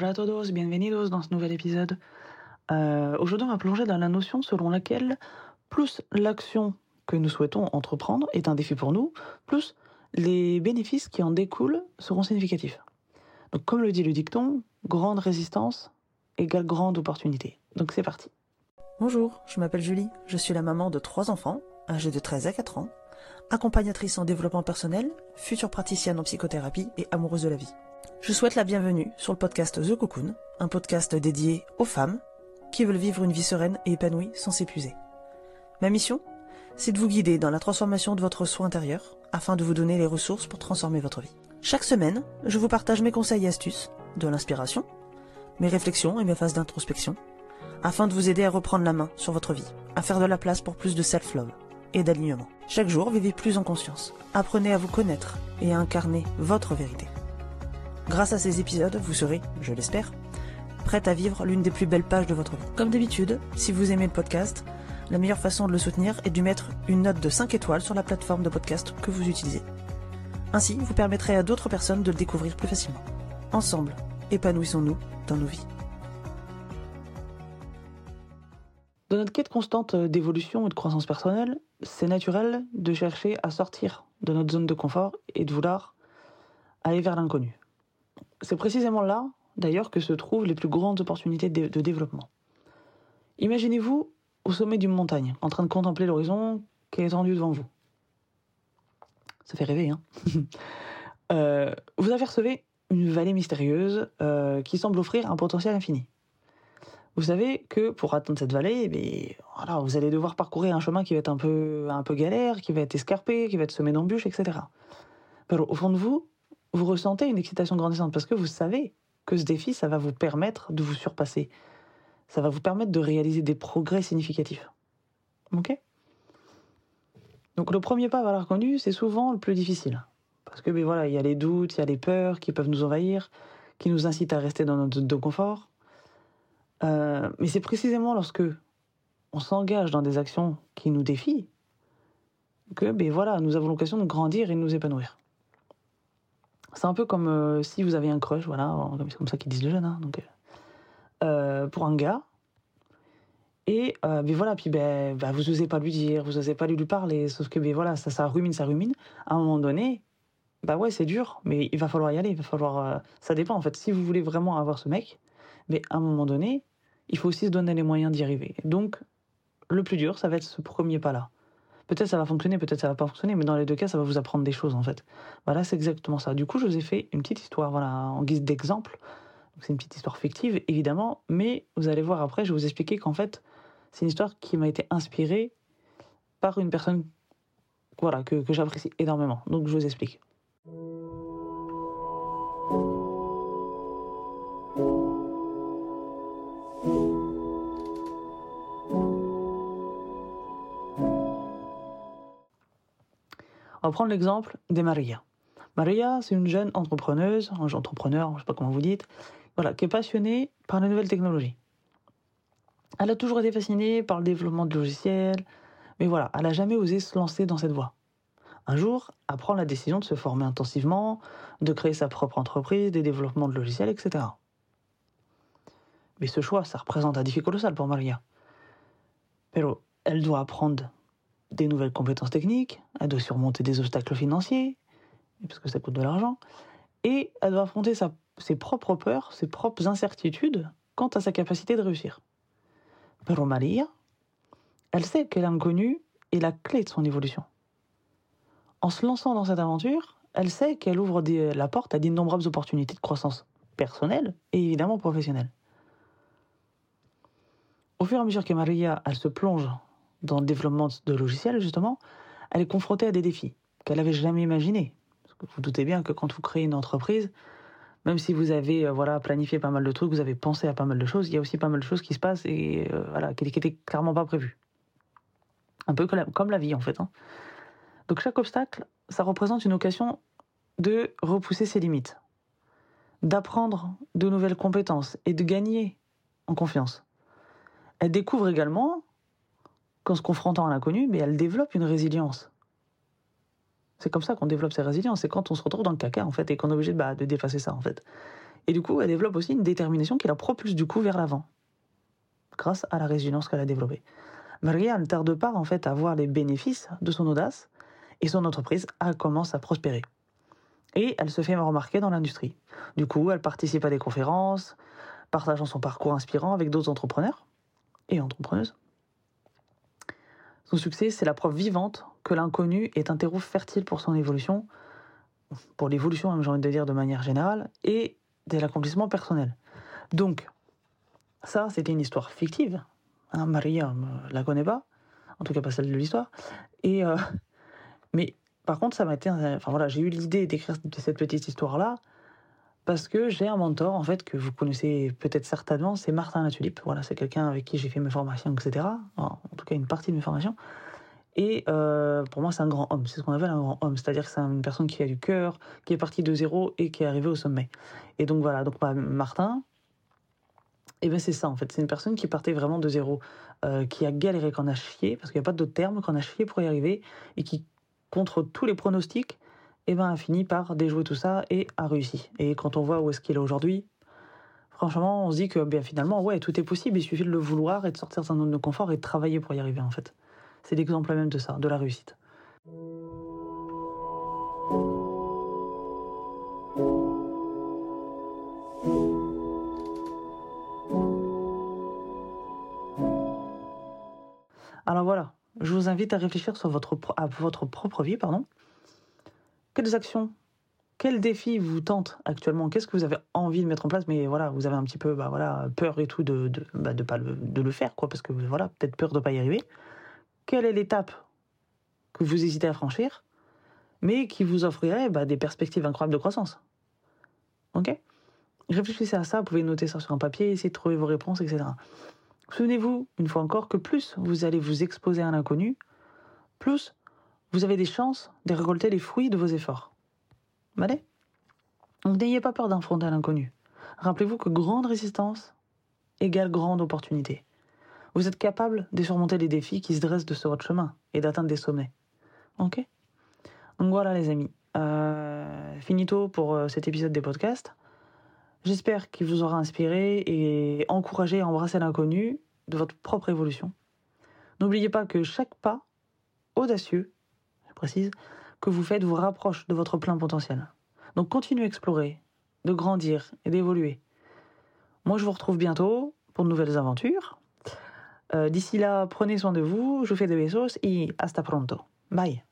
Hola a todos, bienvenidos dans ce nouvel épisode. Euh, Aujourd'hui, on va plonger dans la notion selon laquelle plus l'action que nous souhaitons entreprendre est un défi pour nous, plus les bénéfices qui en découlent seront significatifs. Donc, comme le dit le dicton, grande résistance égale grande opportunité. Donc, c'est parti. Bonjour, je m'appelle Julie, je suis la maman de trois enfants, âgés de 13 à 4 ans, accompagnatrice en développement personnel, future praticienne en psychothérapie et amoureuse de la vie. Je souhaite la bienvenue sur le podcast The Cocoon, un podcast dédié aux femmes qui veulent vivre une vie sereine et épanouie sans s'épuiser. Ma mission C'est de vous guider dans la transformation de votre soi intérieur afin de vous donner les ressources pour transformer votre vie. Chaque semaine, je vous partage mes conseils et astuces, de l'inspiration, mes réflexions et mes phases d'introspection, afin de vous aider à reprendre la main sur votre vie, à faire de la place pour plus de self-love et d'alignement. Chaque jour, vivez plus en conscience. Apprenez à vous connaître et à incarner votre vérité. Grâce à ces épisodes, vous serez, je l'espère, prête à vivre l'une des plus belles pages de votre vie. Comme d'habitude, si vous aimez le podcast, la meilleure façon de le soutenir est de mettre une note de 5 étoiles sur la plateforme de podcast que vous utilisez. Ainsi, vous permettrez à d'autres personnes de le découvrir plus facilement. Ensemble, épanouissons-nous dans nos vies. Dans notre quête constante d'évolution et de croissance personnelle, c'est naturel de chercher à sortir de notre zone de confort et de vouloir aller vers l'inconnu. C'est précisément là, d'ailleurs, que se trouvent les plus grandes opportunités de, développement. Imaginez-vous au sommet d'une montagne, en train de contempler l'horizon qui est étendu devant vous. Ça fait rêver, hein euh, Vous apercevez une vallée mystérieuse euh, qui semble offrir un potentiel infini. Vous savez que pour atteindre cette vallée, eh voilà, vous allez devoir parcourir un chemin qui va être un peu, un peu galère, qui va être escarpé, qui va être semé d'embûches, etc. Mais au fond de vous, vous ressentez une excitation grandissante parce que vous savez que ce défi, ça va vous permettre de vous surpasser. Ça va vous permettre de réaliser des progrès significatifs. Ok? Donc le premier pas vers l'inconnu, c'est souvent le plus difficile. Parce que ben voilà, il y a les doutes, il y a les peurs qui peuvent nous envahir, qui nous incitent à rester dans notre zone de confort. Euh, mais c'est précisément lorsque on s'engage dans des actions qui nous défient que ben voilà, nous avons l'occasion de grandir et de nous épanouir. C'est un peu comme euh, si vous avez un crush, voilà, c'est comme ça qu'ils disent les jeunes, hein, donc, euh, pour un gars. Et euh, ben voilà, puis ben, ben, vous n'osez pas lui dire, vous n'osez pas lui, lui parler, sauf que ben voilà, ça, ça rumine, ça rumine. À un moment donné, bah ouais, c'est dur, mais il va falloir y aller, il va falloir. euh, ça dépend en fait. Si vous voulez vraiment avoir ce mec, mais à un moment donné, il faut aussi se donner les moyens d'y arriver. Donc, le plus dur, ça va être ce premier pas-là. Peut-être ça va fonctionner, peut-être ça va pas fonctionner, mais dans les deux cas, ça va vous apprendre des choses en fait. Voilà, c'est exactement ça. Du coup, je vous ai fait une petite histoire, voilà, en guise d'exemple. C'est une petite histoire fictive, évidemment, mais vous allez voir après, je vais vous expliquer qu'en fait, c'est une histoire qui m'a été inspirée par une personne, voilà, que, que j'apprécie énormément. Donc, je vous explique. Va prendre l'exemple de Maria. Maria, c'est une jeune entrepreneuse, entrepreneur, je ne sais pas comment vous dites, voilà, qui est passionnée par les nouvelles technologies. Elle a toujours été fascinée par le développement de logiciels, mais voilà, elle n'a jamais osé se lancer dans cette voie. Un jour, elle prend la décision de se former intensivement, de créer sa propre entreprise, des développements de logiciels, etc. Mais ce choix, ça représente un défi colossal pour Maria. Pero elle doit apprendre des nouvelles compétences techniques, elle doit surmonter des obstacles financiers, parce que ça coûte de l'argent, et elle doit affronter ses propres peurs, ses propres incertitudes quant à sa capacité de réussir. Pero Maria, elle sait que l'inconnu est la clé de son évolution. En se lançant dans cette aventure, elle sait qu'elle ouvre la porte à d'innombrables opportunités de croissance personnelle et évidemment professionnelle. Au fur et à mesure que Maria elle se plonge dans le développement de logiciels, justement, elle est confrontée à des défis qu'elle n'avait jamais imaginés. Vous vous doutez bien que quand vous créez une entreprise, même si vous avez euh, voilà, planifié pas mal de trucs, vous avez pensé à pas mal de choses, il y a aussi pas mal de choses qui se passent et euh, voilà, qui n'étaient clairement pas prévues. Un peu comme la, comme la vie, en fait. hein. Donc chaque obstacle, ça représente une occasion de repousser ses limites, d'apprendre de nouvelles compétences et de gagner en confiance. Elle découvre également qu'en se confrontant à l'inconnu, mais elle développe une résilience. C'est comme ça qu'on développe ses résiliences. C'est quand on se retrouve dans le caca, en fait, et qu'on est obligé de, bah, de dépasser ça, en fait. Et du coup, elle développe aussi une détermination qui la propulse du coup vers l'avant, grâce à la résilience qu'elle a développée. Maria ne tarde pas en fait à voir les bénéfices de son audace et son entreprise commence à prospérer. Et elle se fait remarquer dans l'industrie. Du coup, elle participe à des conférences, partageant son parcours inspirant avec d'autres entrepreneurs et entrepreneuses. Son succès, c'est la preuve vivante que l'inconnu est un terreau fertile pour son évolution, pour l'évolution, hein, j'ai envie de dire de manière générale, et de l'accomplissement personnel. Donc, ça, c'était une histoire fictive. Hein, Maria ne la connaît pas, en tout cas pas celle de l'histoire. Et euh, mais par contre, ça m'a été, enfin voilà, j'ai eu l'idée d'écrire cette petite histoire-là parce que j'ai un mentor en fait que vous connaissez peut-être certainement, c'est Martin Latulipe. Voilà, c'est quelqu'un avec qui j'ai fait mes formations, etc. En tout cas, une partie de mes formations. Et euh, pour moi, c'est un grand homme. C'est ce qu'on appelle un grand homme. C'est-à-dire que c'est une personne qui a du cœur, qui est partie de zéro et qui est arrivée au sommet. Et donc voilà, donc bah, Martin, eh bien c'est ça en fait. C'est une personne qui partait vraiment de zéro, euh, qui a galéré, qu'on a chié, parce qu'il n'y a pas d'autre terme, qu'on a chié pour y arriver, et qui, contre tous les pronostics, eh ben, a fini par déjouer tout ça et a réussi. Et quand on voit où est-ce qu'il est aujourd'hui, franchement, on se dit que bien, finalement, ouais, tout est possible, il suffit de le vouloir et de sortir de sa zone de confort et de travailler pour y arriver en fait. C'est l'exemple même de ça, de la réussite. Alors voilà, je vous invite à réfléchir sur votre, à votre propre vie, pardon. Quelles actions, quels défis vous tentent actuellement? Qu'est-ce que vous avez envie de mettre en place? Mais voilà, vous avez un petit peu, bah voilà, peur et tout de de, bah pas le, de le faire, quoi, parce que voilà, peut-être peur de ne pas y arriver. Quelle est l'étape que vous hésitez à franchir, mais qui vous offrirait bah, des perspectives incroyables de croissance? Ok? Réfléchissez à ça, vous pouvez noter ça sur un papier, essayer de trouver vos réponses, etc. Souvenez-vous, une fois encore, que plus vous allez vous exposer à l'inconnu, plus vous avez des chances de récolter les fruits de vos efforts. Allez n'ayez pas peur d'affronter l'inconnu. Rappelez-vous que grande résistance égale grande opportunité. Vous êtes capable de surmonter les défis qui se dressent de sur votre chemin et d'atteindre des sommets. Ok? Donc voilà les amis. Euh, finito pour euh, cet épisode des podcasts. J'espère qu'il vous aura inspiré et encouragé à embrasser l'inconnu de votre propre évolution. N'oubliez pas que chaque pas audacieux, précise, que vous faites vous rapproche de votre plein potentiel. Donc continuez à explorer, de grandir et d'évoluer. Moi je vous retrouve bientôt pour de nouvelles aventures. Euh, d'ici là, prenez soin de vous, je vous fais des besos et hasta pronto. Bye